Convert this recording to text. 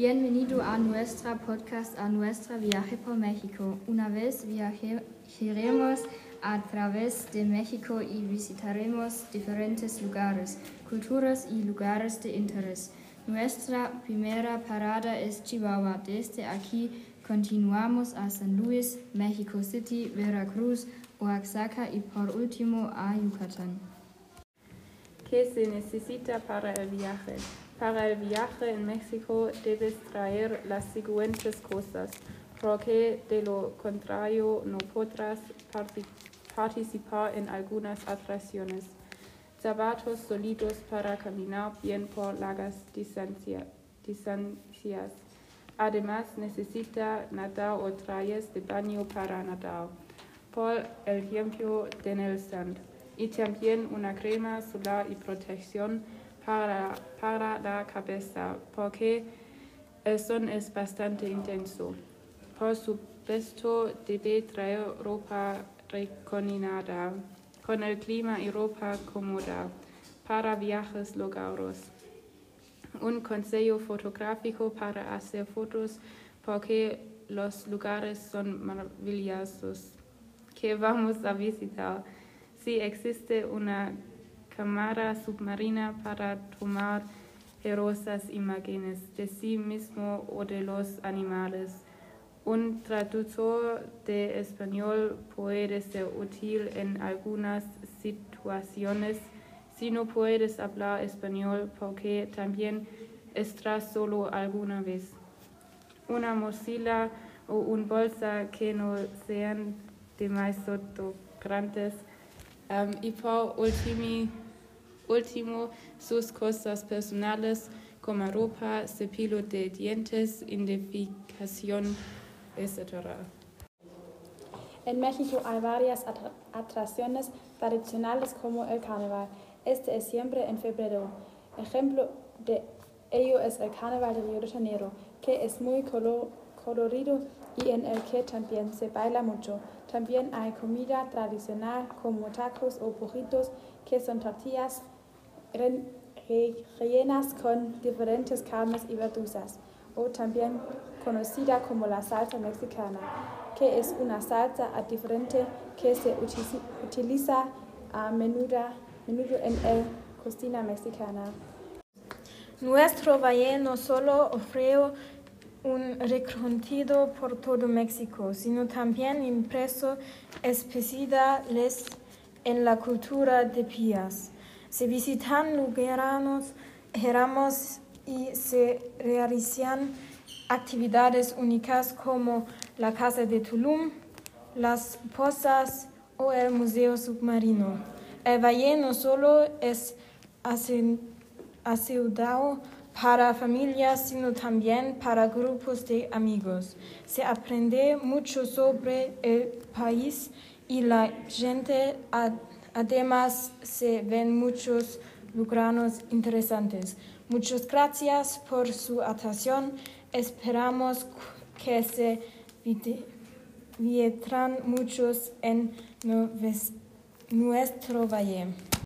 Bienvenido a nuestra podcast, a nuestra viaje por México. Una vez viajaremos a través de México y visitaremos diferentes lugares, culturas y lugares de interés. Nuestra primera parada es Chihuahua. Desde aquí continuamos a San Luis, México City, Veracruz, Oaxaca y por último a Yucatán. ¿Qué se necesita para el viaje? Para el viaje en México debes traer las siguientes cosas, porque de lo contrario no podrás participar en algunas atracciones. Zapatos sólidos para caminar bien por largas distancias. Además, necesita nadar o trajes de baño para nadar, por el ejemplo de Nelson, y también una crema solar y protección para, para la cabeza, porque el sol es bastante intenso. Por supuesto, debe traer ropa recombinada con el clima y ropa cómoda para viajes largos. Un consejo fotográfico para hacer fotos porque los lugares son maravillosos que vamos a visitar. Existe una cámara submarina para tomar hermosas imágenes de sí mismo o de los animales. Un traductor de español puede ser útil en algunas situaciones si no puedes hablar español porque también estás solo alguna vez. Una mochila o una bolsa que no sean demasiado grandes um, y por último, último sus cosas personales como ropa, cepillo de dientes, identificación, etc. En México hay varias atracciones tradicionales como el carnaval. Este es siempre en febrero. Ejemplo de ello es el carnaval de Río de Janeiro, que es muy colorido y en el que también se baila mucho. También hay comida tradicional como tacos o burritos, que son tortillas rellenas con diferentes carnes y verduras, o también conocida como la salsa mexicana, que es una salsa diferente que se utiliza a menudo, menudo en la cocina mexicana. Nuestro valle no solo ofrece un recorrido por todo México, sino también impreso especialidades en la cultura de Pias. Se visitan lugares hermosos y se realizan actividades únicas como la Casa de Tulum, las Pozas o el Museo Submarino. El valle no solo es asegurado para familias, sino también para grupos de amigos. Se aprende mucho sobre el país y la gente. Además, se ven muchos lugares interesantes. Muchas gracias por su atención. Esperamos que se vieran muchos en nuestro valle.